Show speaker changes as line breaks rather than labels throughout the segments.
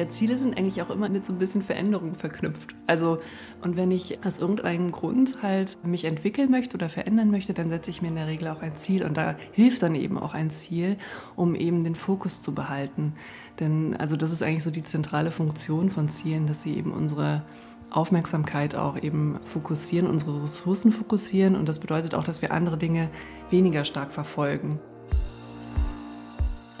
Ja, Ziele sind eigentlich auch immer mit so ein bisschen Veränderung verknüpft. Also, und wenn ich aus irgendeinem Grund halt mich entwickeln möchte oder verändern möchte, dann setze ich mir in der Regel auch ein Ziel. Und da hilft dann eben auch ein Ziel, um eben den Fokus zu behalten. Denn, also, das ist eigentlich so die zentrale Funktion von Zielen, dass sie eben unsere Aufmerksamkeit auch eben fokussieren, unsere Ressourcen fokussieren. Und das bedeutet auch, dass wir andere Dinge weniger stark verfolgen.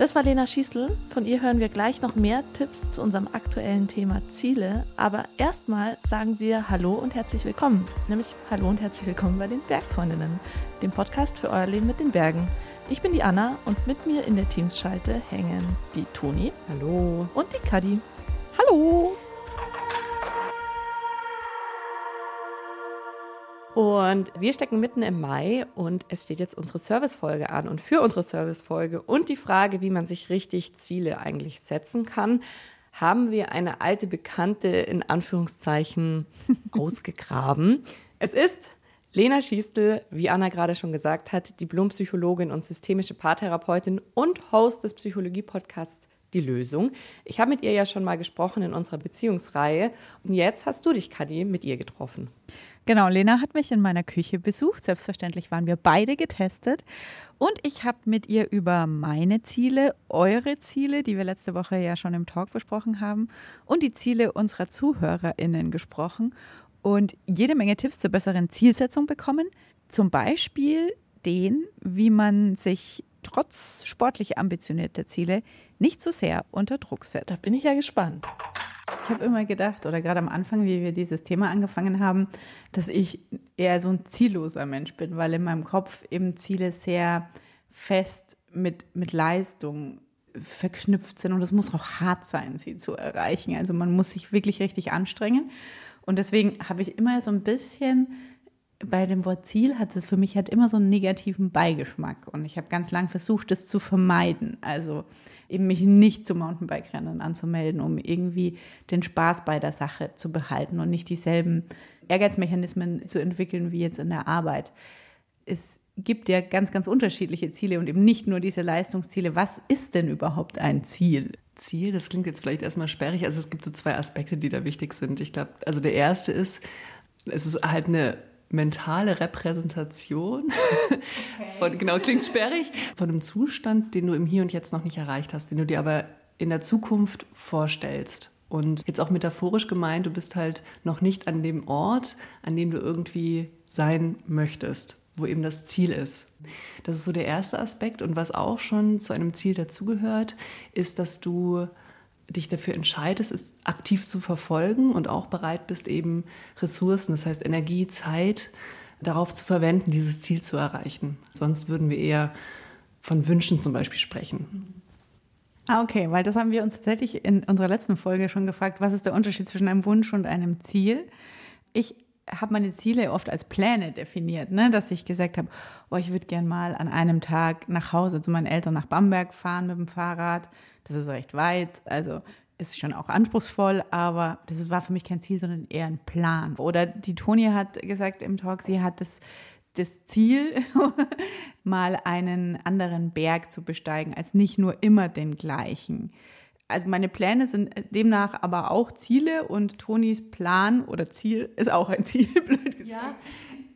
Das war Lena Schießl. Von ihr hören wir gleich noch mehr Tipps zu unserem aktuellen Thema Ziele. Aber erstmal sagen wir Hallo und herzlich willkommen. Nämlich Hallo und herzlich willkommen bei den Bergfreundinnen, dem Podcast für euer Leben mit den Bergen. Ich bin die Anna und mit mir in der Teamsschalte hängen die Toni.
Hallo.
Und die Kadi. Hallo.
Und wir stecken mitten im Mai und es steht jetzt unsere Servicefolge an. Und für unsere Servicefolge und die Frage, wie man sich richtig Ziele eigentlich setzen kann, haben wir eine alte Bekannte in Anführungszeichen ausgegraben. Es ist Lena Schiestel, wie Anna gerade schon gesagt hat, Diplompsychologin und systemische Paartherapeutin und Host des Psychologie-Podcasts Die Lösung. Ich habe mit ihr ja schon mal gesprochen in unserer Beziehungsreihe und jetzt hast du dich, Kadi, mit ihr getroffen.
Genau, Lena hat mich in meiner Küche besucht. Selbstverständlich waren wir beide getestet. Und ich habe mit ihr über meine Ziele, eure Ziele, die wir letzte Woche ja schon im Talk besprochen haben, und die Ziele unserer ZuhörerInnen gesprochen und jede Menge Tipps zur besseren Zielsetzung bekommen. Zum Beispiel den, wie man sich trotz sportlich ambitionierter Ziele nicht so sehr unter Druck setzt.
Da bin ich ja gespannt.
Ich habe immer gedacht, oder gerade am Anfang, wie wir dieses Thema angefangen haben, dass ich eher so ein zielloser Mensch bin, weil in meinem Kopf eben Ziele sehr fest mit, mit Leistung verknüpft sind und es muss auch hart sein, sie zu erreichen. Also man muss sich wirklich richtig anstrengen. Und deswegen habe ich immer so ein bisschen bei dem Wort Ziel hat es für mich halt immer so einen negativen Beigeschmack und ich habe ganz lang versucht, das zu vermeiden. Also eben mich nicht zu Mountainbike-Rennen anzumelden, um irgendwie den Spaß bei der Sache zu behalten und nicht dieselben Ehrgeizmechanismen zu entwickeln wie jetzt in der Arbeit. Es gibt ja ganz, ganz unterschiedliche Ziele und eben nicht nur diese Leistungsziele. Was ist denn überhaupt ein Ziel?
Ziel, das klingt jetzt vielleicht erstmal sperrig. Also es gibt so zwei Aspekte, die da wichtig sind. Ich glaube, also der erste ist, es ist halt eine mentale Repräsentation okay. von, genau, klingt sperrig, von einem Zustand, den du im Hier und Jetzt noch nicht erreicht hast, den du dir aber in der Zukunft vorstellst. Und jetzt auch metaphorisch gemeint, du bist halt noch nicht an dem Ort, an dem du irgendwie sein möchtest, wo eben das Ziel ist. Das ist so der erste Aspekt. Und was auch schon zu einem Ziel dazugehört, ist, dass du dich dafür entscheidest, es aktiv zu verfolgen und auch bereit bist, eben Ressourcen, das heißt Energie, Zeit, darauf zu verwenden, dieses Ziel zu erreichen. Sonst würden wir eher von Wünschen zum Beispiel sprechen.
Ah, okay, weil das haben wir uns tatsächlich in unserer letzten Folge schon gefragt, was ist der Unterschied zwischen einem Wunsch und einem Ziel? Ich habe meine Ziele oft als Pläne definiert, ne? dass ich gesagt habe, oh, ich würde gern mal an einem Tag nach Hause zu meinen Eltern nach Bamberg fahren mit dem Fahrrad das ist recht weit, also ist schon auch anspruchsvoll, aber das war für mich kein Ziel, sondern eher ein Plan. Oder die Toni hat gesagt im Talk, sie hat das, das Ziel, mal einen anderen Berg zu besteigen, als nicht nur immer den gleichen. Also meine Pläne sind demnach aber auch Ziele und Tonis Plan oder Ziel ist auch ein Ziel, blöd gesagt. Ja.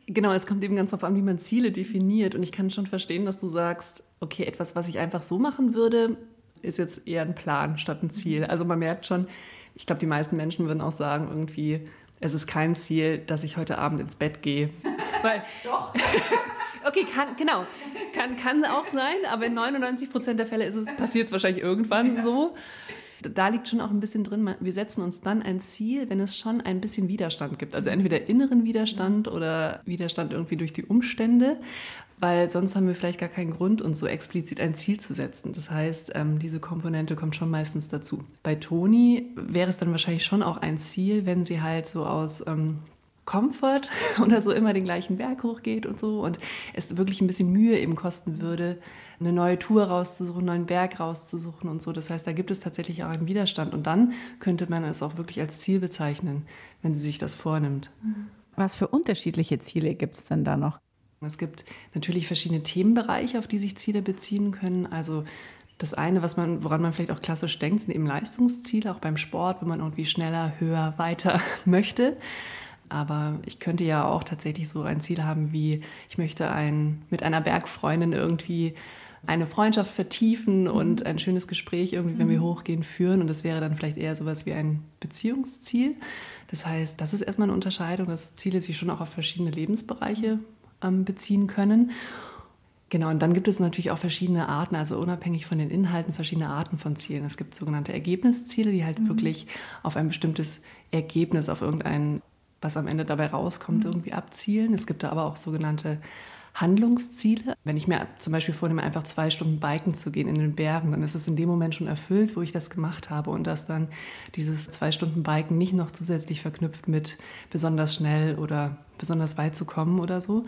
Genau, es kommt eben ganz darauf an, wie man Ziele definiert. Und ich kann schon verstehen, dass du sagst, okay, etwas, was ich einfach so machen würde, ist jetzt eher ein Plan statt ein Ziel. Also man merkt schon, ich glaube, die meisten Menschen würden auch sagen, irgendwie, es ist kein Ziel, dass ich heute Abend ins Bett gehe. Weil, Doch. okay, kann, genau. Kann, kann auch sein, aber in 99 Prozent der Fälle passiert es wahrscheinlich irgendwann ja. so da liegt schon auch ein bisschen drin, wir setzen uns dann ein Ziel, wenn es schon ein bisschen Widerstand gibt. Also entweder inneren Widerstand oder Widerstand irgendwie durch die Umstände, weil sonst haben wir vielleicht gar keinen Grund, uns so explizit ein Ziel zu setzen. Das heißt, ähm, diese Komponente kommt schon meistens dazu. Bei Toni wäre es dann wahrscheinlich schon auch ein Ziel, wenn sie halt so aus ähm, Comfort oder so immer den gleichen Berg hochgeht und so und es wirklich ein bisschen Mühe eben kosten würde, eine neue Tour rauszusuchen, einen neuen Berg rauszusuchen und so. Das heißt, da gibt es tatsächlich auch einen Widerstand und dann könnte man es auch wirklich als Ziel bezeichnen, wenn sie sich das vornimmt.
Was für unterschiedliche Ziele gibt es denn da noch?
Es gibt natürlich verschiedene Themenbereiche, auf die sich Ziele beziehen können. Also Das eine, was man, woran man vielleicht auch klassisch denkt, sind eben Leistungsziele, auch beim Sport, wenn man irgendwie schneller, höher, weiter möchte. Aber ich könnte ja auch tatsächlich so ein Ziel haben wie, ich möchte ein, mit einer Bergfreundin irgendwie eine Freundschaft vertiefen und ein schönes Gespräch irgendwie, wenn wir hochgehen, führen. Und das wäre dann vielleicht eher sowas wie ein Beziehungsziel. Das heißt, das ist erstmal eine Unterscheidung, dass Ziele sich schon auch auf verschiedene Lebensbereiche ähm, beziehen können. Genau, und dann gibt es natürlich auch verschiedene Arten, also unabhängig von den Inhalten, verschiedene Arten von Zielen. Es gibt sogenannte Ergebnisziele, die halt mhm. wirklich auf ein bestimmtes Ergebnis, auf irgendein, was am Ende dabei rauskommt, mhm. irgendwie abzielen. Es gibt da aber auch sogenannte Handlungsziele. Wenn ich mir zum Beispiel vornehme, einfach zwei Stunden biken zu gehen in den Bergen, dann ist es in dem Moment schon erfüllt, wo ich das gemacht habe und dass dann dieses zwei Stunden Biken nicht noch zusätzlich verknüpft mit besonders schnell oder besonders weit zu kommen oder so.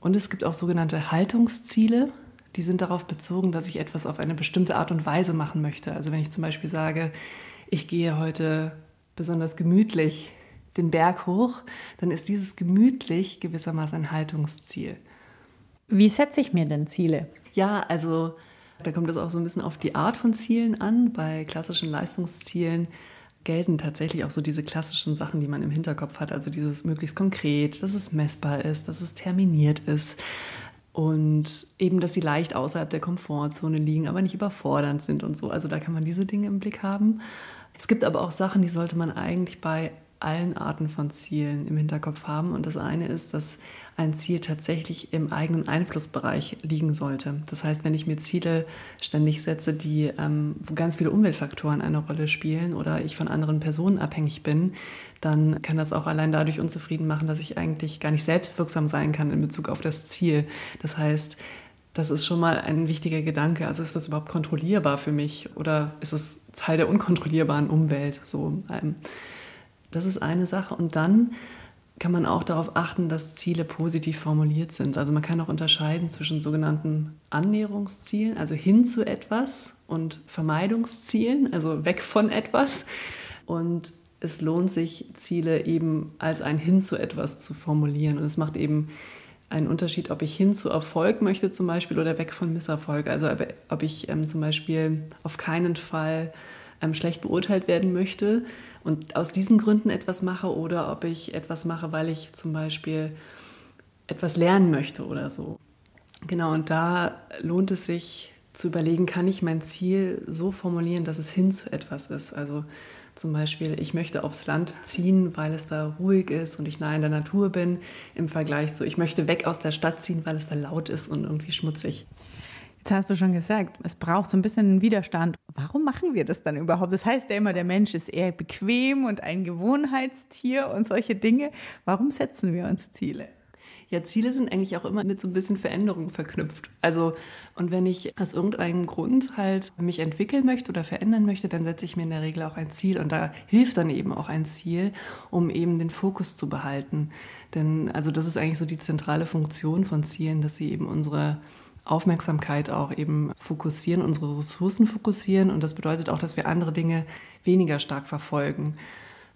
Und es gibt auch sogenannte Haltungsziele. Die sind darauf bezogen, dass ich etwas auf eine bestimmte Art und Weise machen möchte. Also wenn ich zum Beispiel sage, ich gehe heute besonders gemütlich den Berg hoch, dann ist dieses gemütlich gewissermaßen ein Haltungsziel.
Wie setze ich mir denn Ziele?
Ja, also da kommt es auch so ein bisschen auf die Art von Zielen an. Bei klassischen Leistungszielen gelten tatsächlich auch so diese klassischen Sachen, die man im Hinterkopf hat. Also dieses möglichst konkret, dass es messbar ist, dass es terminiert ist und eben, dass sie leicht außerhalb der Komfortzone liegen, aber nicht überfordernd sind und so. Also da kann man diese Dinge im Blick haben. Es gibt aber auch Sachen, die sollte man eigentlich bei allen Arten von Zielen im Hinterkopf haben. Und das eine ist, dass ein Ziel tatsächlich im eigenen Einflussbereich liegen sollte. Das heißt, wenn ich mir Ziele ständig setze, die, ähm, wo ganz viele Umweltfaktoren eine Rolle spielen oder ich von anderen Personen abhängig bin, dann kann das auch allein dadurch unzufrieden machen, dass ich eigentlich gar nicht selbstwirksam sein kann in Bezug auf das Ziel. Das heißt, das ist schon mal ein wichtiger Gedanke. Also ist das überhaupt kontrollierbar für mich oder ist es Teil der unkontrollierbaren Umwelt? So, ähm, das ist eine Sache. Und dann kann man auch darauf achten, dass Ziele positiv formuliert sind. Also man kann auch unterscheiden zwischen sogenannten Annäherungszielen, also hin zu etwas, und Vermeidungszielen, also weg von etwas. Und es lohnt sich, Ziele eben als ein Hin zu etwas zu formulieren. Und es macht eben einen Unterschied, ob ich hin zu Erfolg möchte zum Beispiel oder weg von Misserfolg. Also ob ich ähm, zum Beispiel auf keinen Fall ähm, schlecht beurteilt werden möchte, und aus diesen Gründen etwas mache oder ob ich etwas mache, weil ich zum Beispiel etwas lernen möchte oder so. Genau, und da lohnt es sich zu überlegen, kann ich mein Ziel so formulieren, dass es hin zu etwas ist. Also zum Beispiel, ich möchte aufs Land ziehen, weil es da ruhig ist und ich nah in der Natur bin, im Vergleich zu, ich möchte weg aus der Stadt ziehen, weil es da laut ist und irgendwie schmutzig.
Jetzt hast du schon gesagt, es braucht so ein bisschen einen Widerstand. Warum machen wir das dann überhaupt? Das heißt ja immer, der Mensch ist eher bequem und ein Gewohnheitstier und solche Dinge. Warum setzen wir uns Ziele?
Ja, Ziele sind eigentlich auch immer mit so ein bisschen Veränderung verknüpft. Also, und wenn ich aus irgendeinem Grund halt mich entwickeln möchte oder verändern möchte, dann setze ich mir in der Regel auch ein Ziel. Und da hilft dann eben auch ein Ziel, um eben den Fokus zu behalten. Denn, also, das ist eigentlich so die zentrale Funktion von Zielen, dass sie eben unsere Aufmerksamkeit auch eben fokussieren, unsere Ressourcen fokussieren. Und das bedeutet auch, dass wir andere Dinge weniger stark verfolgen.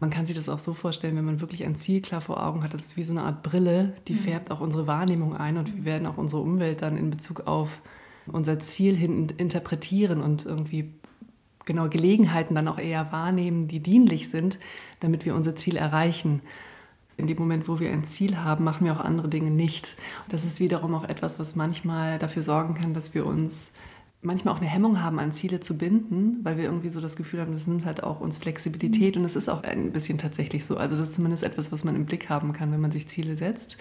Man kann sich das auch so vorstellen, wenn man wirklich ein Ziel klar vor Augen hat, das ist wie so eine Art Brille, die mhm. färbt auch unsere Wahrnehmung ein und wir werden auch unsere Umwelt dann in Bezug auf unser Ziel hin interpretieren und irgendwie genau Gelegenheiten dann auch eher wahrnehmen, die dienlich sind, damit wir unser Ziel erreichen in dem Moment, wo wir ein Ziel haben, machen wir auch andere Dinge nicht. Das ist wiederum auch etwas, was manchmal dafür sorgen kann, dass wir uns manchmal auch eine Hemmung haben, an Ziele zu binden, weil wir irgendwie so das Gefühl haben, das nimmt halt auch uns Flexibilität und es ist auch ein bisschen tatsächlich so. Also das ist zumindest etwas, was man im Blick haben kann, wenn man sich Ziele setzt.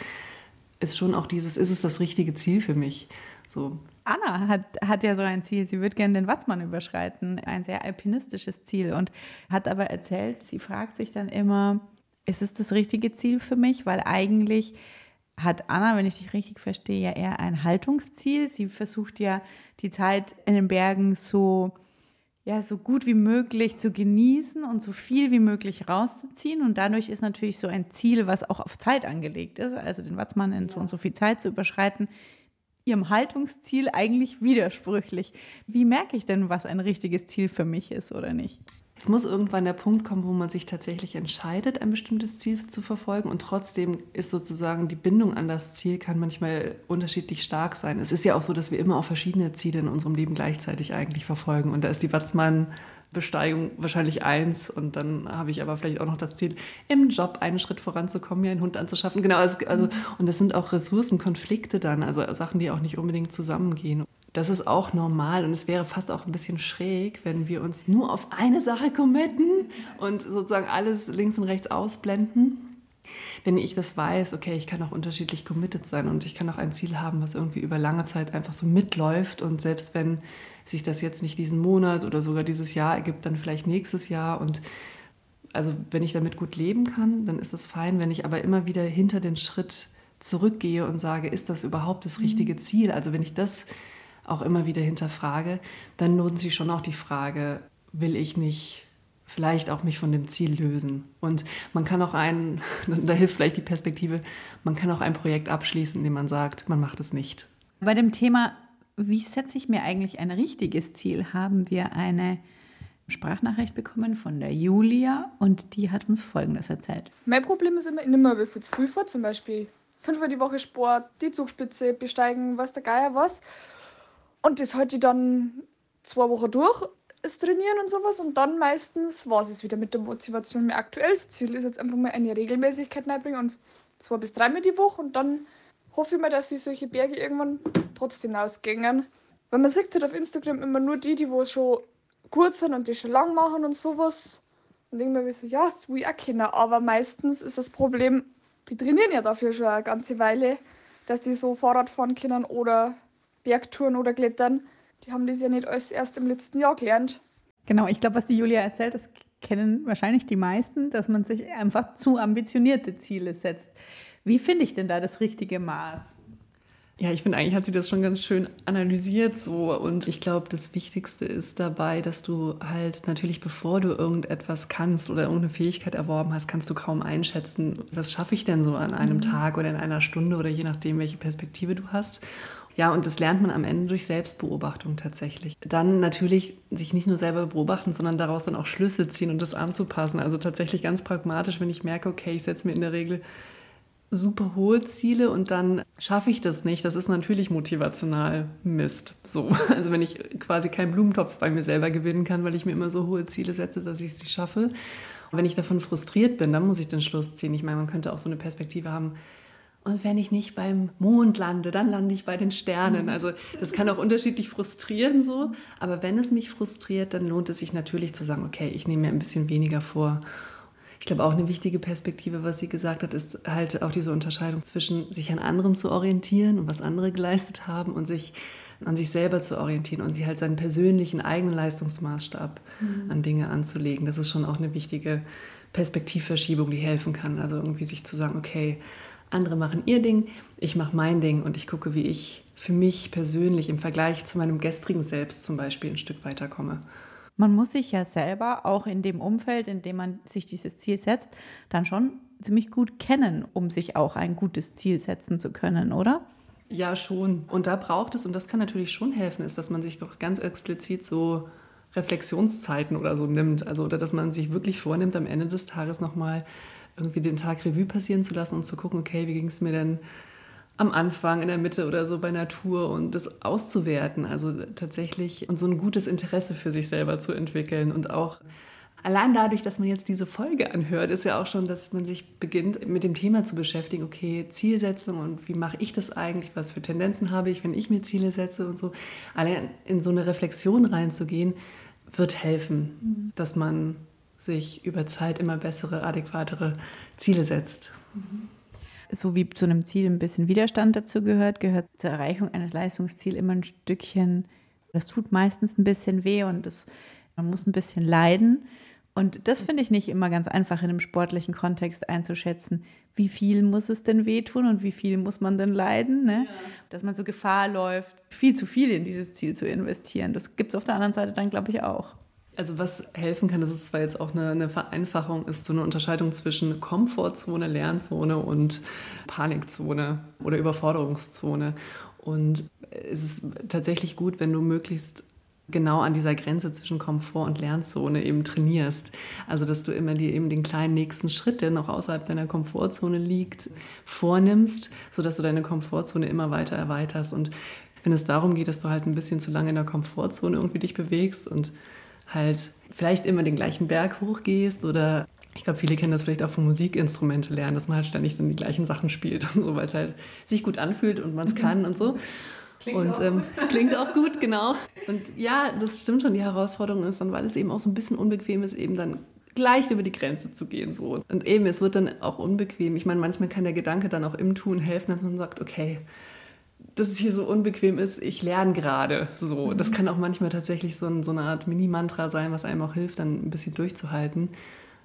Ist schon auch dieses, ist es das richtige Ziel für mich? So.
Anna hat, hat ja so ein Ziel, sie würde gerne den Watzmann überschreiten, ein sehr alpinistisches Ziel und hat aber erzählt, sie fragt sich dann immer, ist es das richtige Ziel für mich? Weil eigentlich hat Anna, wenn ich dich richtig verstehe, ja eher ein Haltungsziel. Sie versucht ja die Zeit in den Bergen so, ja, so gut wie möglich zu genießen und so viel wie möglich rauszuziehen. Und dadurch ist natürlich so ein Ziel, was auch auf Zeit angelegt ist, also den Watzmann in so und so viel Zeit zu überschreiten, ihrem Haltungsziel eigentlich widersprüchlich. Wie merke ich denn, was ein richtiges Ziel für mich ist oder nicht?
Es muss irgendwann der Punkt kommen, wo man sich tatsächlich entscheidet, ein bestimmtes Ziel zu verfolgen. Und trotzdem ist sozusagen die Bindung an das Ziel kann manchmal unterschiedlich stark sein. Es ist ja auch so, dass wir immer auch verschiedene Ziele in unserem Leben gleichzeitig eigentlich verfolgen. Und da ist die Watzmann Besteigung wahrscheinlich eins und dann habe ich aber vielleicht auch noch das Ziel, im Job einen Schritt voranzukommen, mir einen Hund anzuschaffen. Genau, also, also und das sind auch Ressourcenkonflikte dann, also Sachen, die auch nicht unbedingt zusammengehen. Das ist auch normal und es wäre fast auch ein bisschen schräg, wenn wir uns nur auf eine Sache committen und sozusagen alles links und rechts ausblenden. Wenn ich das weiß, okay, ich kann auch unterschiedlich committed sein und ich kann auch ein Ziel haben, was irgendwie über lange Zeit einfach so mitläuft und selbst wenn sich das jetzt nicht diesen Monat oder sogar dieses Jahr ergibt, dann vielleicht nächstes Jahr und also wenn ich damit gut leben kann, dann ist das fein. Wenn ich aber immer wieder hinter den Schritt zurückgehe und sage, ist das überhaupt das richtige Ziel? Also wenn ich das auch immer wieder hinterfrage, dann lohnt sich schon auch die Frage, will ich nicht vielleicht auch mich von dem Ziel lösen. Und man kann auch ein, da hilft vielleicht die Perspektive, man kann auch ein Projekt abschließen, indem man sagt, man macht es nicht.
Bei dem Thema, wie setze ich mir eigentlich ein richtiges Ziel, haben wir eine Sprachnachricht bekommen von der Julia und die hat uns Folgendes erzählt.
Mein Problem ist immer, ich nehme mir viel zu früh vor, zum Beispiel fünfmal die Woche Sport, die Zugspitze besteigen, was der Geier was. Und das halte ich dann zwei Wochen durch, das Trainieren und sowas. Und dann meistens war es wieder mit der Motivation. Mein aktuelles Ziel ist jetzt einfach mal eine Regelmäßigkeit reinbringen und zwei bis dreimal die Woche. Und dann hoffe ich mal, dass sich solche Berge irgendwann trotzdem ausgängen. Weil man sieht halt auf Instagram immer nur die, die wo schon gut sind und die schon lang machen und sowas. Und mir so, ja, das will ich auch kennen. Aber meistens ist das Problem, die trainieren ja dafür schon eine ganze Weile, dass die so Fahrrad fahren können oder Bergtouren oder Klettern, die haben das ja nicht alles erst im letzten Jahr gelernt.
Genau, ich glaube, was die Julia erzählt, das kennen wahrscheinlich die meisten, dass man sich einfach zu ambitionierte Ziele setzt. Wie finde ich denn da das richtige Maß?
Ja, ich finde eigentlich hat sie das schon ganz schön analysiert so und ich glaube, das Wichtigste ist dabei, dass du halt natürlich, bevor du irgendetwas kannst oder irgendeine Fähigkeit erworben hast, kannst du kaum einschätzen, was schaffe ich denn so an einem mhm. Tag oder in einer Stunde oder je nachdem, welche Perspektive du hast. Ja, und das lernt man am Ende durch Selbstbeobachtung tatsächlich. Dann natürlich sich nicht nur selber beobachten, sondern daraus dann auch Schlüsse ziehen und das anzupassen. Also tatsächlich ganz pragmatisch, wenn ich merke, okay, ich setze mir in der Regel super hohe Ziele und dann schaffe ich das nicht. Das ist natürlich motivational Mist. So, also wenn ich quasi keinen Blumentopf bei mir selber gewinnen kann, weil ich mir immer so hohe Ziele setze, dass ich nicht schaffe. Und wenn ich davon frustriert bin, dann muss ich den Schluss ziehen. Ich meine, man könnte auch so eine Perspektive haben, und wenn ich nicht beim Mond lande, dann lande ich bei den Sternen. Mhm. Also das kann auch unterschiedlich frustrieren so. Aber wenn es mich frustriert, dann lohnt es sich natürlich zu sagen, okay, ich nehme mir ein bisschen weniger vor. Ich glaube auch eine wichtige Perspektive, was sie gesagt hat, ist halt auch diese Unterscheidung zwischen sich an anderen zu orientieren und was andere geleistet haben und sich an sich selber zu orientieren und halt seinen persönlichen eigenen Leistungsmaßstab mhm. an Dinge anzulegen. Das ist schon auch eine wichtige Perspektivverschiebung, die helfen kann. Also irgendwie sich zu sagen, okay, andere machen ihr Ding, ich mache mein Ding und ich gucke, wie ich für mich persönlich im Vergleich zu meinem gestrigen Selbst zum Beispiel ein Stück weiterkomme.
Man muss sich ja selber auch in dem Umfeld, in dem man sich dieses Ziel setzt, dann schon ziemlich gut kennen, um sich auch ein gutes Ziel setzen zu können, oder?
Ja, schon. Und da braucht es, und das kann natürlich schon helfen, ist, dass man sich auch ganz explizit so Reflexionszeiten oder so nimmt. Also, oder dass man sich wirklich vornimmt, am Ende des Tages nochmal irgendwie den Tag Revue passieren zu lassen und zu gucken, okay, wie ging es mir denn am Anfang, in der Mitte oder so bei Natur und das auszuwerten, also tatsächlich und so ein gutes Interesse für sich selber zu entwickeln und auch allein dadurch, dass man jetzt diese Folge anhört, ist ja auch schon, dass man sich beginnt mit dem Thema zu beschäftigen, okay, Zielsetzung und wie mache ich das eigentlich, was für Tendenzen habe ich, wenn ich mir Ziele setze und so. Allein in so eine Reflexion reinzugehen, wird helfen, mhm. dass man sich über Zeit immer bessere, adäquatere Ziele setzt.
So wie zu einem Ziel ein bisschen Widerstand dazu gehört, gehört zur Erreichung eines Leistungsziels immer ein Stückchen, das tut meistens ein bisschen weh und das, man muss ein bisschen leiden. Und das finde ich nicht immer ganz einfach in einem sportlichen Kontext einzuschätzen. Wie viel muss es denn wehtun und wie viel muss man denn leiden? Ne? Ja. Dass man so Gefahr läuft, viel zu viel in dieses Ziel zu investieren. Das gibt es auf der anderen Seite dann, glaube ich, auch.
Also was helfen kann, das ist zwar jetzt auch eine, eine, Vereinfachung, ist so eine Unterscheidung zwischen Komfortzone, Lernzone und Panikzone oder Überforderungszone. Und es ist tatsächlich gut, wenn du möglichst genau an dieser Grenze zwischen Komfort und Lernzone eben trainierst. Also dass du immer dir eben den kleinen nächsten Schritt, der noch außerhalb deiner Komfortzone liegt, vornimmst, sodass du deine Komfortzone immer weiter erweiterst. Und wenn es darum geht, dass du halt ein bisschen zu lange in der Komfortzone irgendwie dich bewegst und halt vielleicht immer den gleichen Berg hochgehst oder ich glaube, viele kennen das vielleicht auch von Musikinstrumente lernen, dass man halt ständig dann die gleichen Sachen spielt und so, weil es halt sich gut anfühlt und man es kann und so. Klingt und auch ähm, klingt auch gut, genau. Und ja, das stimmt schon. Die Herausforderung ist dann, weil es eben auch so ein bisschen unbequem ist, eben dann gleich über die Grenze zu gehen. So. Und eben, es wird dann auch unbequem. Ich meine, manchmal kann der Gedanke dann auch im Tun helfen, dass man sagt, okay, dass es hier so unbequem ist, ich lerne gerade so. Das kann auch manchmal tatsächlich so, ein, so eine Art Mini-Mantra sein, was einem auch hilft, dann ein bisschen durchzuhalten.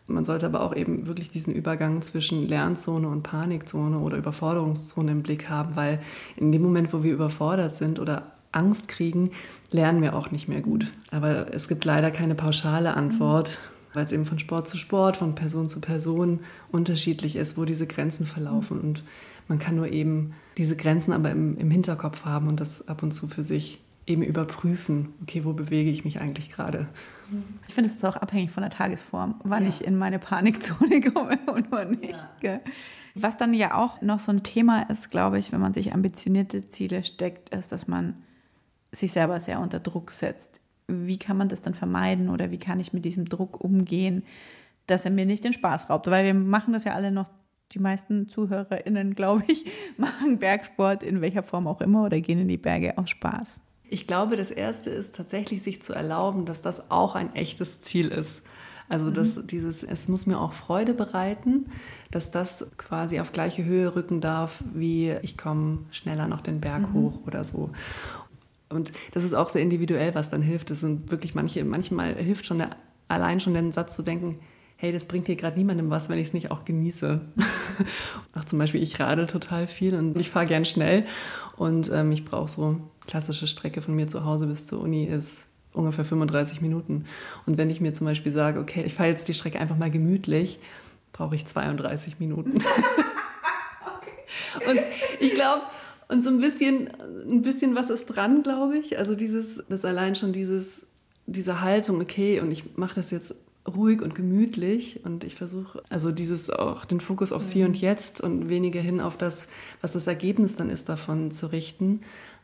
Man sollte aber auch eben wirklich diesen Übergang zwischen Lernzone und Panikzone oder Überforderungszone im Blick haben, weil in dem Moment, wo wir überfordert sind oder Angst kriegen, lernen wir auch nicht mehr gut. Aber es gibt leider keine pauschale Antwort, weil es eben von Sport zu Sport, von Person zu Person unterschiedlich ist, wo diese Grenzen verlaufen. Und man kann nur eben diese Grenzen aber im, im Hinterkopf haben und das ab und zu für sich eben überprüfen, okay, wo bewege ich mich eigentlich gerade.
Ich finde, es ist auch abhängig von der Tagesform, wann ja. ich in meine Panikzone komme und wann nicht. Ja. Was dann ja auch noch so ein Thema ist, glaube ich, wenn man sich ambitionierte Ziele steckt, ist, dass man sich selber sehr unter Druck setzt. Wie kann man das dann vermeiden oder wie kann ich mit diesem Druck umgehen, dass er mir nicht den Spaß raubt? Weil wir machen das ja alle noch die meisten ZuhörerInnen, glaube ich, machen Bergsport in welcher Form auch immer oder gehen in die Berge aus Spaß.
Ich glaube, das Erste ist tatsächlich, sich zu erlauben, dass das auch ein echtes Ziel ist. Also, dass mhm. dieses, es muss mir auch Freude bereiten, dass das quasi auf gleiche Höhe rücken darf, wie ich komme schneller noch den Berg mhm. hoch oder so. Und das ist auch sehr individuell, was dann hilft. Das sind wirklich manche, manchmal hilft schon der, allein schon den Satz zu denken, hey, das bringt hier gerade niemandem was, wenn ich es nicht auch genieße. Ach, zum Beispiel, ich radel total viel und ich fahre gern schnell und ähm, ich brauche so klassische Strecke von mir zu Hause bis zur Uni ist ungefähr 35 Minuten. Und wenn ich mir zum Beispiel sage, okay, ich fahre jetzt die Strecke einfach mal gemütlich, brauche ich 32 Minuten. okay. Und ich glaube, und so ein bisschen, ein bisschen was ist dran, glaube ich. Also dieses, das allein schon dieses, diese Haltung, okay, und ich mache das jetzt ruhig und gemütlich und ich versuche also dieses auch den Fokus aufs Hier und Jetzt und weniger hin auf das, was das Ergebnis dann ist davon zu richten.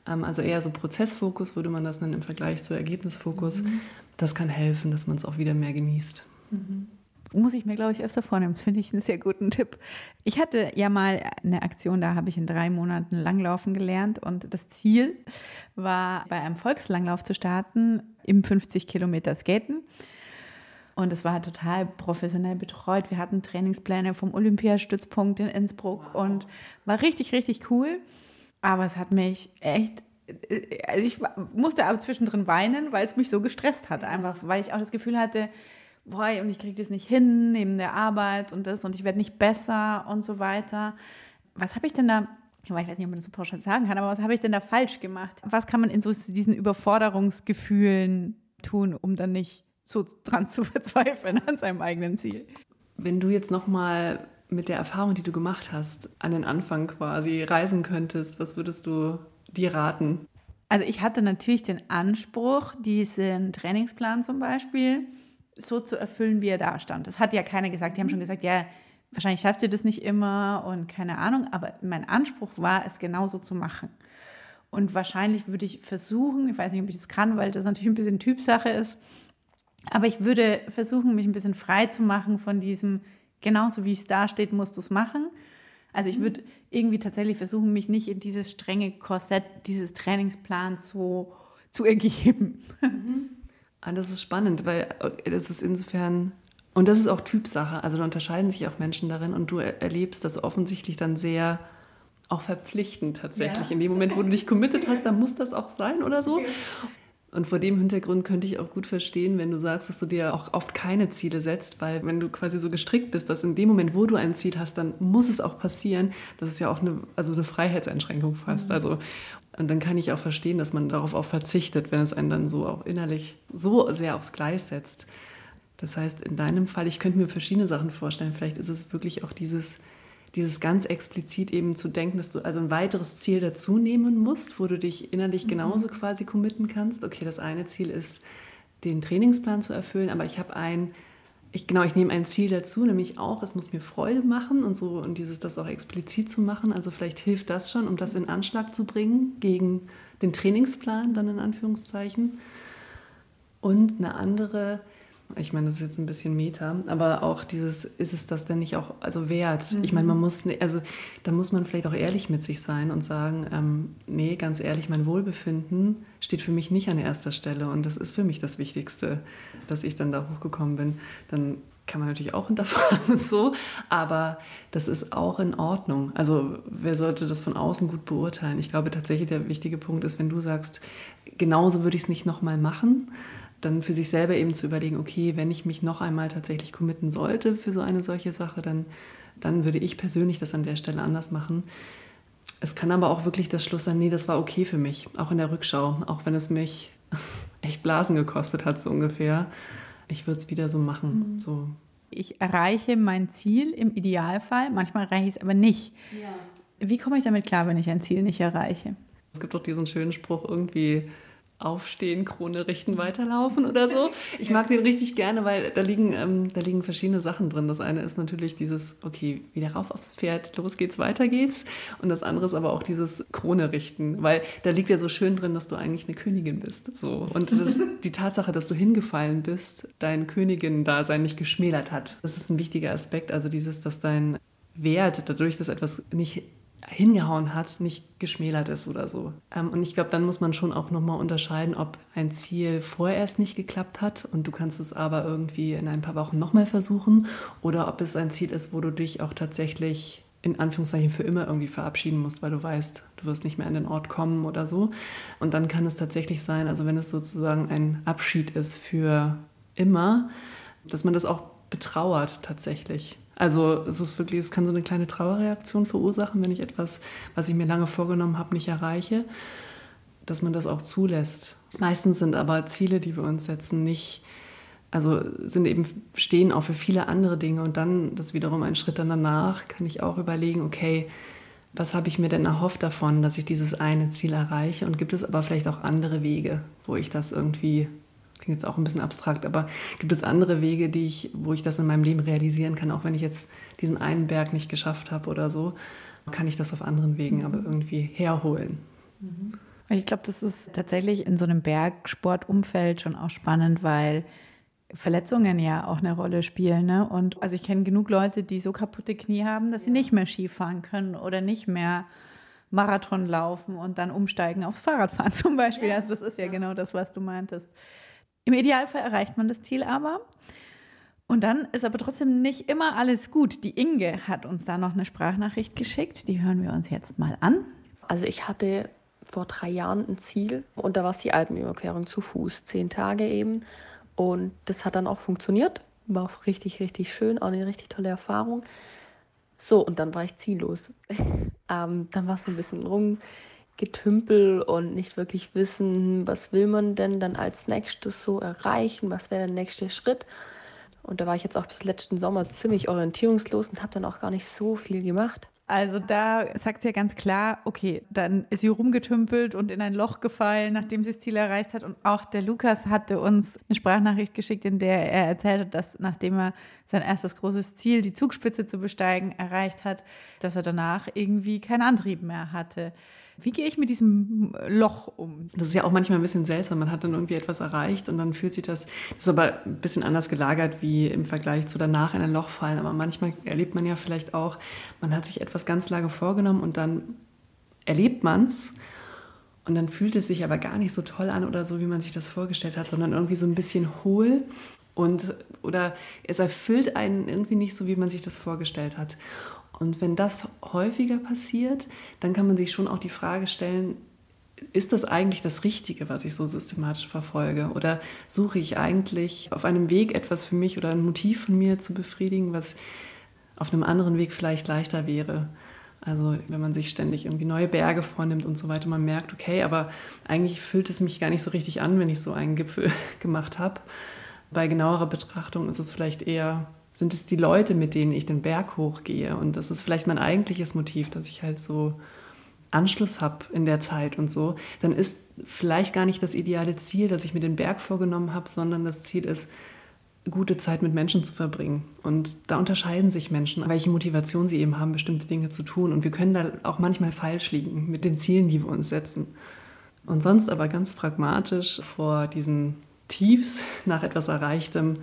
Ähm, also eher so Prozessfokus würde man das nennen im Vergleich zu Ergebnisfokus. Mhm. Das kann helfen, dass man es auch wieder mehr genießt.
Mhm. Muss ich mir, glaube ich, öfter vornehmen. Das finde ich einen sehr guten Tipp. Ich hatte ja mal eine Aktion, da habe ich in drei Monaten Langlaufen gelernt und das Ziel war, bei einem Volkslanglauf zu starten, im 50 Kilometer Skaten. Und es war total professionell betreut. Wir hatten Trainingspläne vom Olympiastützpunkt in Innsbruck wow. und war richtig, richtig cool. Aber es hat mich echt, also ich musste aber zwischendrin weinen, weil es mich so gestresst hat. Einfach, weil ich auch das Gefühl hatte, boah, und ich kriege das nicht hin neben der Arbeit und das und ich werde nicht besser und so weiter. Was habe ich denn da ich weiß nicht, ob man das so pauschal sagen kann, aber was habe ich denn da falsch gemacht? Was kann man in so diesen Überforderungsgefühlen tun, um dann nicht so dran zu verzweifeln an seinem eigenen Ziel?
Wenn du jetzt nochmal mit der Erfahrung, die du gemacht hast, an den Anfang quasi reisen könntest, was würdest du dir raten?
Also ich hatte natürlich den Anspruch, diesen Trainingsplan zum Beispiel so zu erfüllen, wie er da stand. Das hat ja keiner gesagt. Die haben schon gesagt, ja, wahrscheinlich schafft ihr das nicht immer und keine Ahnung. Aber mein Anspruch war, es genauso zu machen. Und wahrscheinlich würde ich versuchen, ich weiß nicht, ob ich das kann, weil das natürlich ein bisschen Typsache ist, aber ich würde versuchen, mich ein bisschen frei zu machen von diesem, genauso wie es da steht, musst du es machen. Also ich mhm. würde irgendwie tatsächlich versuchen, mich nicht in dieses strenge Korsett dieses Trainingsplans so zu ergeben.
Mhm. Ah, das ist spannend, weil das ist insofern, und das ist auch Typsache, also da unterscheiden sich auch Menschen darin und du erlebst das offensichtlich dann sehr auch verpflichtend tatsächlich. Ja. In dem Moment, wo du dich committed hast, dann muss das auch sein oder so. Und vor dem Hintergrund könnte ich auch gut verstehen, wenn du sagst, dass du dir auch oft keine Ziele setzt, weil wenn du quasi so gestrickt bist, dass in dem Moment, wo du ein Ziel hast, dann muss es auch passieren. Das ist ja auch eine, also eine Freiheitseinschränkung fast. Mhm. Also, und dann kann ich auch verstehen, dass man darauf auch verzichtet, wenn es einen dann so auch innerlich so sehr aufs Gleis setzt. Das heißt, in deinem Fall, ich könnte mir verschiedene Sachen vorstellen. Vielleicht ist es wirklich auch dieses, dieses ganz explizit eben zu denken, dass du also ein weiteres Ziel dazu nehmen musst, wo du dich innerlich genauso mhm. quasi committen kannst. Okay, das eine Ziel ist, den Trainingsplan zu erfüllen, aber ich habe ein, ich, genau, ich nehme ein Ziel dazu, nämlich auch, es muss mir Freude machen und so und dieses das auch explizit zu machen. Also vielleicht hilft das schon, um das in Anschlag zu bringen gegen den Trainingsplan, dann in Anführungszeichen. Und eine andere ich meine, das ist jetzt ein bisschen Meta, aber auch dieses, ist es das denn nicht auch also wert? Mhm. Ich meine, man muss, also da muss man vielleicht auch ehrlich mit sich sein und sagen, ähm, nee, ganz ehrlich, mein Wohlbefinden steht für mich nicht an erster Stelle und das ist für mich das Wichtigste, dass ich dann da hochgekommen bin. Dann kann man natürlich auch hinterfragen und so, aber das ist auch in Ordnung. Also wer sollte das von außen gut beurteilen? Ich glaube tatsächlich, der wichtige Punkt ist, wenn du sagst, genauso würde ich es nicht nochmal machen, dann für sich selber eben zu überlegen, okay, wenn ich mich noch einmal tatsächlich committen sollte für so eine solche Sache, dann, dann würde ich persönlich das an der Stelle anders machen. Es kann aber auch wirklich das Schluss sein, nee, das war okay für mich, auch in der Rückschau, auch wenn es mich echt Blasen gekostet hat, so ungefähr. Ich würde es wieder so machen. Mhm. So.
Ich erreiche mein Ziel im Idealfall, manchmal erreiche ich es aber nicht. Ja. Wie komme ich damit klar, wenn ich ein Ziel nicht erreiche?
Es gibt doch diesen schönen Spruch irgendwie, aufstehen, Krone richten, weiterlaufen oder so. Ich mag den richtig gerne, weil da liegen, ähm, da liegen verschiedene Sachen drin. Das eine ist natürlich dieses, okay, wieder rauf aufs Pferd, los geht's, weiter geht's. Und das andere ist aber auch dieses Krone richten, weil da liegt ja so schön drin, dass du eigentlich eine Königin bist. So. Und das, die Tatsache, dass du hingefallen bist, dein Königin-Dasein nicht geschmälert hat. Das ist ein wichtiger Aspekt. Also dieses, dass dein Wert dadurch, dass etwas nicht hingehauen hat, nicht geschmälert ist oder so. Ähm, und ich glaube, dann muss man schon auch nochmal unterscheiden, ob ein Ziel vorerst nicht geklappt hat und du kannst es aber irgendwie in ein paar Wochen nochmal versuchen oder ob es ein Ziel ist, wo du dich auch tatsächlich in Anführungszeichen für immer irgendwie verabschieden musst, weil du weißt, du wirst nicht mehr an den Ort kommen oder so. Und dann kann es tatsächlich sein, also wenn es sozusagen ein Abschied ist für immer, dass man das auch betrauert tatsächlich. Also es ist wirklich, es kann so eine kleine Trauerreaktion verursachen, wenn ich etwas, was ich mir lange vorgenommen habe, nicht erreiche, dass man das auch zulässt. Meistens sind aber Ziele, die wir uns setzen, nicht, also sind eben, stehen auch für viele andere Dinge und dann, das ist wiederum ein Schritt dann danach, kann ich auch überlegen, okay, was habe ich mir denn erhofft davon, dass ich dieses eine Ziel erreiche und gibt es aber vielleicht auch andere Wege, wo ich das irgendwie klingt jetzt auch ein bisschen abstrakt, aber gibt es andere Wege, die ich, wo ich das in meinem Leben realisieren kann, auch wenn ich jetzt diesen einen Berg nicht geschafft habe oder so, kann ich das auf anderen Wegen aber irgendwie herholen.
Mhm. Ich glaube, das ist tatsächlich in so einem Bergsportumfeld schon auch spannend, weil Verletzungen ja auch eine Rolle spielen. Ne? Und also ich kenne genug Leute, die so kaputte Knie haben, dass sie nicht mehr Skifahren können oder nicht mehr Marathon laufen und dann umsteigen aufs Fahrradfahren zum Beispiel. Also das ist ja genau das, was du meintest. Im Idealfall erreicht man das Ziel aber. Und dann ist aber trotzdem nicht immer alles gut. Die Inge hat uns da noch eine Sprachnachricht geschickt. Die hören wir uns jetzt mal an.
Also ich hatte vor drei Jahren ein Ziel und da war es die Alpenüberquerung zu Fuß. Zehn Tage eben. Und das hat dann auch funktioniert. War auch richtig, richtig schön. Auch eine richtig tolle Erfahrung. So, und dann war ich ziellos. ähm, dann war es so ein bisschen rum Getümpel und nicht wirklich wissen, was will man denn dann als nächstes so erreichen, was wäre der nächste Schritt. Und da war ich jetzt auch bis letzten Sommer ziemlich orientierungslos und habe dann auch gar nicht so viel gemacht.
Also da sagt sie ja ganz klar, okay, dann ist sie rumgetümpelt und in ein Loch gefallen, nachdem sie das Ziel erreicht hat. Und auch der Lukas hatte uns eine Sprachnachricht geschickt, in der er erzählt hat, dass nachdem er sein erstes großes Ziel, die Zugspitze zu besteigen, erreicht hat, dass er danach irgendwie keinen Antrieb mehr hatte. Wie gehe ich mit diesem Loch um?
Das ist ja auch manchmal ein bisschen seltsam. Man hat dann irgendwie etwas erreicht und dann fühlt sich das, das ist aber ein bisschen anders gelagert wie im Vergleich zu danach in ein Loch fallen. Aber manchmal erlebt man ja vielleicht auch, man hat sich etwas ganz lange vorgenommen und dann erlebt man es und dann fühlt es sich aber gar nicht so toll an oder so, wie man sich das vorgestellt hat, sondern irgendwie so ein bisschen hohl und oder es erfüllt einen irgendwie nicht so, wie man sich das vorgestellt hat. Und wenn das häufiger passiert, dann kann man sich schon auch die Frage stellen, ist das eigentlich das Richtige, was ich so systematisch verfolge? Oder suche ich eigentlich auf einem Weg etwas für mich oder ein Motiv von mir zu befriedigen, was auf einem anderen Weg vielleicht leichter wäre? Also wenn man sich ständig irgendwie neue Berge vornimmt und so weiter, man merkt, okay, aber eigentlich fühlt es mich gar nicht so richtig an, wenn ich so einen Gipfel gemacht habe. Bei genauerer Betrachtung ist es vielleicht eher sind es die Leute, mit denen ich den Berg hochgehe. Und das ist vielleicht mein eigentliches Motiv, dass ich halt so Anschluss habe in der Zeit und so. Dann ist vielleicht gar nicht das ideale Ziel, dass ich mir den Berg vorgenommen habe, sondern das Ziel ist, gute Zeit mit Menschen zu verbringen. Und da unterscheiden sich Menschen, welche Motivation sie eben haben, bestimmte Dinge zu tun. Und wir können da auch manchmal falsch liegen mit den Zielen, die wir uns setzen. Und sonst aber ganz pragmatisch vor diesen Tiefs nach etwas Erreichtem,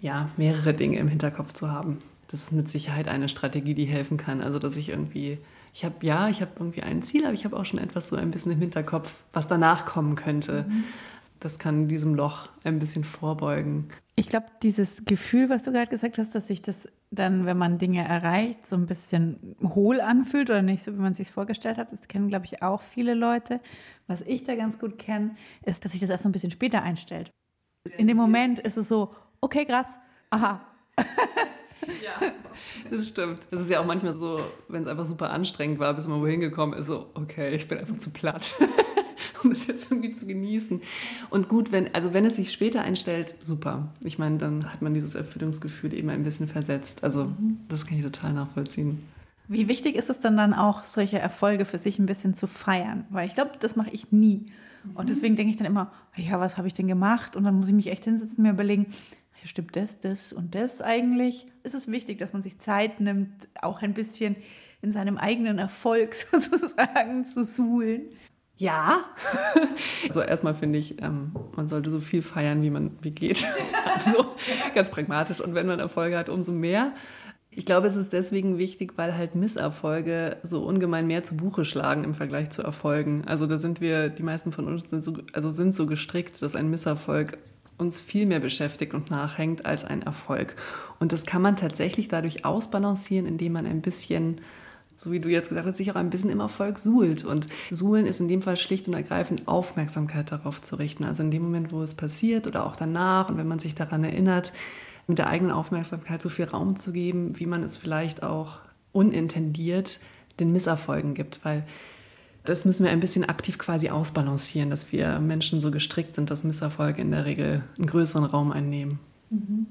ja, mehrere Dinge im Hinterkopf zu haben. Das ist mit Sicherheit eine Strategie, die helfen kann. Also, dass ich irgendwie, ich habe, ja, ich habe irgendwie ein Ziel, aber ich habe auch schon etwas so ein bisschen im Hinterkopf, was danach kommen könnte. Mhm. Das kann diesem Loch ein bisschen vorbeugen.
Ich glaube, dieses Gefühl, was du gerade gesagt hast, dass sich das dann, wenn man Dinge erreicht, so ein bisschen hohl anfühlt oder nicht so, wie man es sich vorgestellt hat, das kennen, glaube ich, auch viele Leute. Was ich da ganz gut kenne, ist, dass sich das erst so ein bisschen später einstellt. In dem Moment ist es so, okay, krass, aha.
ja, das stimmt. Das ist ja auch manchmal so, wenn es einfach super anstrengend war, bis man wohin gekommen ist, so, okay, ich bin einfach zu platt. um das jetzt irgendwie zu genießen. Und gut, wenn, also wenn es sich später einstellt, super. Ich meine, dann hat man dieses Erfüllungsgefühl eben ein bisschen versetzt. Also das kann ich total nachvollziehen.
Wie wichtig ist es dann dann auch, solche Erfolge für sich ein bisschen zu feiern? Weil ich glaube, das mache ich nie. Und deswegen denke ich dann immer, ja, was habe ich denn gemacht? Und dann muss ich mich echt hinsetzen und mir überlegen, stimmt das, das und das eigentlich? Ist es wichtig, dass man sich Zeit nimmt, auch ein bisschen in seinem eigenen Erfolg sozusagen zu suhlen?
Ja. also erstmal finde ich, ähm, man sollte so viel feiern, wie man wie geht. also ganz pragmatisch. Und wenn man Erfolge hat, umso mehr. Ich glaube, es ist deswegen wichtig, weil halt Misserfolge so ungemein mehr zu Buche schlagen im Vergleich zu Erfolgen. Also da sind wir, die meisten von uns sind so, also sind so gestrickt, dass ein Misserfolg uns viel mehr beschäftigt und nachhängt als ein Erfolg. Und das kann man tatsächlich dadurch ausbalancieren, indem man ein bisschen so wie du jetzt gesagt hast, sich auch ein bisschen im Erfolg suhlt. Und suhlen ist in dem Fall schlicht und ergreifend Aufmerksamkeit darauf zu richten. Also in dem Moment, wo es passiert oder auch danach und wenn man sich daran erinnert, mit der eigenen Aufmerksamkeit so viel Raum zu geben, wie man es vielleicht auch unintendiert den Misserfolgen gibt. Weil das müssen wir ein bisschen aktiv quasi ausbalancieren, dass wir Menschen so gestrickt sind, dass Misserfolge in der Regel einen größeren Raum einnehmen.
Mhm.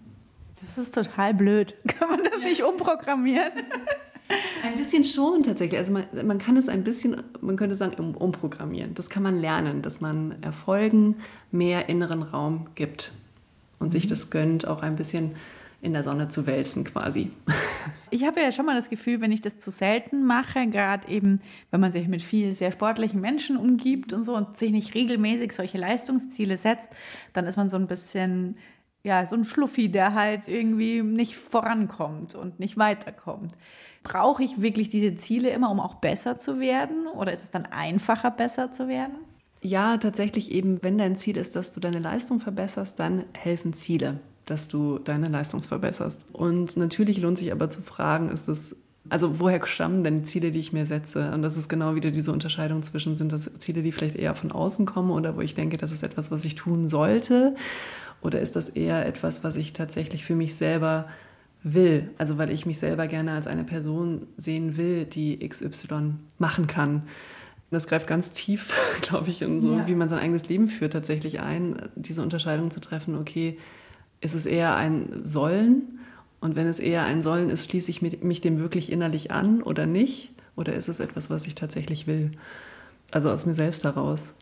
Das ist total blöd. Kann man das nicht umprogrammieren?
Ein bisschen schon tatsächlich. Also man, man kann es ein bisschen, man könnte sagen, um, umprogrammieren. Das kann man lernen, dass man Erfolgen mehr inneren Raum gibt und mhm. sich das gönnt, auch ein bisschen in der Sonne zu wälzen quasi.
Ich habe ja schon mal das Gefühl, wenn ich das zu selten mache, gerade eben, wenn man sich mit vielen sehr sportlichen Menschen umgibt und so und sich nicht regelmäßig solche Leistungsziele setzt, dann ist man so ein bisschen ja, so ein Schluffi, der halt irgendwie nicht vorankommt und nicht weiterkommt. Brauche ich wirklich diese Ziele immer, um auch besser zu werden? Oder ist es dann einfacher, besser zu werden?
Ja, tatsächlich eben, wenn dein Ziel ist, dass du deine Leistung verbesserst, dann helfen Ziele, dass du deine Leistung verbesserst. Und natürlich lohnt sich aber zu fragen, ist das also woher stammen denn die Ziele, die ich mir setze? Und das ist genau wieder diese Unterscheidung zwischen, sind das Ziele, die vielleicht eher von außen kommen oder wo ich denke, das ist etwas, was ich tun sollte? Oder ist das eher etwas, was ich tatsächlich für mich selber will? Also weil ich mich selber gerne als eine Person sehen will, die XY machen kann. Das greift ganz tief, glaube ich, in so, ja. wie man sein eigenes Leben führt, tatsächlich ein, diese Unterscheidung zu treffen, okay, ist es eher ein Sollen? Und wenn es eher ein Sollen ist, schließe ich mich dem wirklich innerlich an oder nicht? Oder ist es etwas, was ich tatsächlich will? Also aus mir selbst heraus,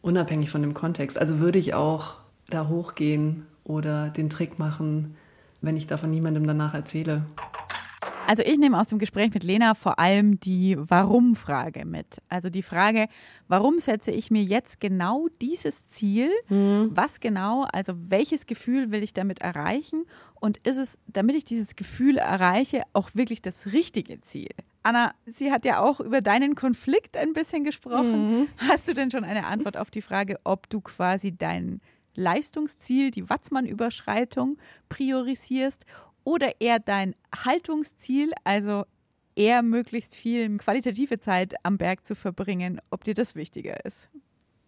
unabhängig von dem Kontext. Also würde ich auch da hochgehen oder den Trick machen, wenn ich davon niemandem danach erzähle.
Also ich nehme aus dem Gespräch mit Lena vor allem die Warum-Frage mit. Also die Frage, warum setze ich mir jetzt genau dieses Ziel? Mhm. Was genau, also welches Gefühl will ich damit erreichen? Und ist es, damit ich dieses Gefühl erreiche, auch wirklich das richtige Ziel? Anna, sie hat ja auch über deinen Konflikt ein bisschen gesprochen. Mhm. Hast du denn schon eine Antwort auf die Frage, ob du quasi deinen Leistungsziel, die Watzmann-Überschreitung priorisierst oder eher dein Haltungsziel, also eher möglichst viel qualitative Zeit am Berg zu verbringen, ob dir das wichtiger ist?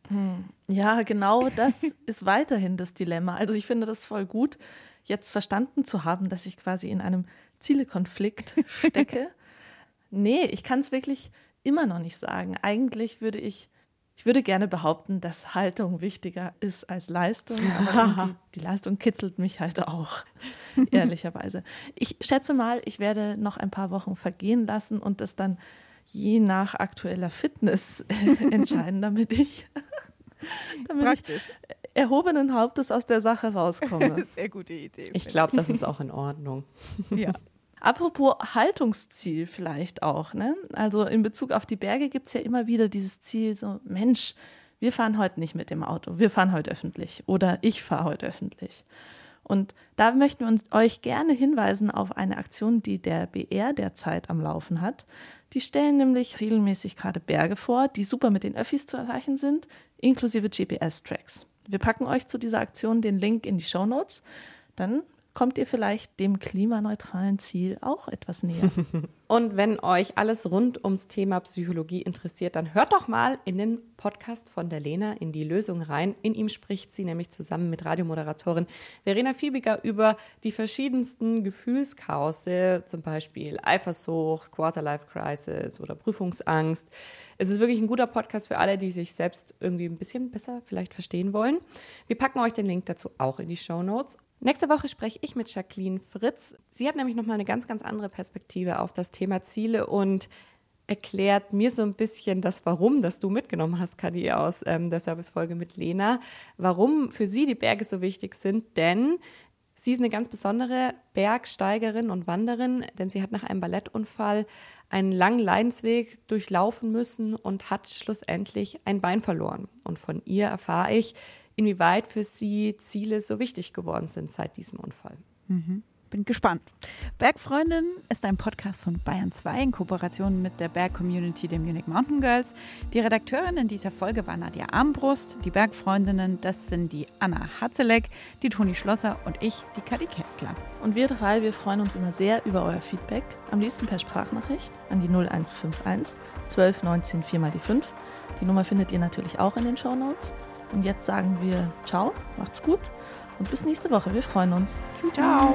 Hm. Ja, genau das ist weiterhin das Dilemma. Also ich finde das voll gut, jetzt verstanden zu haben, dass ich quasi in einem Zielekonflikt stecke. nee, ich kann es wirklich immer noch nicht sagen. Eigentlich würde ich Ich würde gerne behaupten, dass Haltung wichtiger ist als Leistung, aber die Leistung kitzelt mich halt auch, ehrlicherweise. Ich schätze mal, ich werde noch ein paar Wochen vergehen lassen und das dann je nach aktueller Fitness entscheiden, damit ich, damit ich erhobenen Hauptes aus der Sache rauskomme.
Sehr gute Idee.
Ich glaube, das ist auch in Ordnung.
Ja. Apropos Haltungsziel vielleicht auch. Ne? Also in Bezug auf die Berge gibt es ja immer wieder dieses Ziel, so Mensch, wir fahren heute nicht mit dem Auto, wir fahren heute öffentlich oder ich fahre heute öffentlich. Und da möchten wir uns euch gerne hinweisen auf eine Aktion, die der BR derzeit am Laufen hat. Die stellen nämlich regelmäßig gerade Berge vor, die super mit den Öffis zu erreichen sind, inklusive GPS-Tracks. Wir packen euch zu dieser Aktion den Link in die Show Notes. Dann kommt ihr vielleicht dem klimaneutralen Ziel auch etwas näher.
Und wenn euch alles rund ums Thema Psychologie interessiert, dann hört doch mal in den Podcast von der Lena in die Lösung rein. In ihm spricht sie nämlich zusammen mit Radiomoderatorin Verena Fiebiger über die verschiedensten Gefühlschaose, zum Beispiel Eifersucht, Quarterlife Crisis oder Prüfungsangst. Es ist wirklich ein guter Podcast für alle, die sich selbst irgendwie ein bisschen besser vielleicht verstehen wollen. Wir packen euch den Link dazu auch in die Show Notes. Nächste Woche spreche ich mit Jacqueline Fritz. Sie hat nämlich nochmal eine ganz, ganz andere Perspektive auf das Thema Ziele und erklärt mir so ein bisschen das Warum, das du mitgenommen hast, Kadi, aus ähm, der Servicefolge mit Lena, warum für sie die Berge so wichtig sind, denn sie ist eine ganz besondere Bergsteigerin und Wanderin, denn sie hat nach einem Ballettunfall einen langen Leidensweg durchlaufen müssen und hat schlussendlich ein Bein verloren. Und von ihr erfahre ich, inwieweit für Sie Ziele so wichtig geworden sind seit diesem Unfall.
Mhm. Bin gespannt. Bergfreundin ist ein Podcast von Bayern 2 in Kooperation mit der Berg-Community der Munich Mountain Girls. Die Redakteurin in dieser Folge war Nadja Armbrust. Die Bergfreundinnen, das sind die Anna Hatzeleck, die Toni Schlosser und ich, die Kadi Kästler.
Und wir drei, wir freuen uns immer sehr über euer Feedback. Am liebsten per Sprachnachricht an die 0151 12 19 4 mal die 5. Die Nummer findet ihr natürlich auch in den Show Notes. Und jetzt sagen wir Ciao, macht's gut und bis nächste Woche. Wir freuen uns.
Tschüss. Ciao.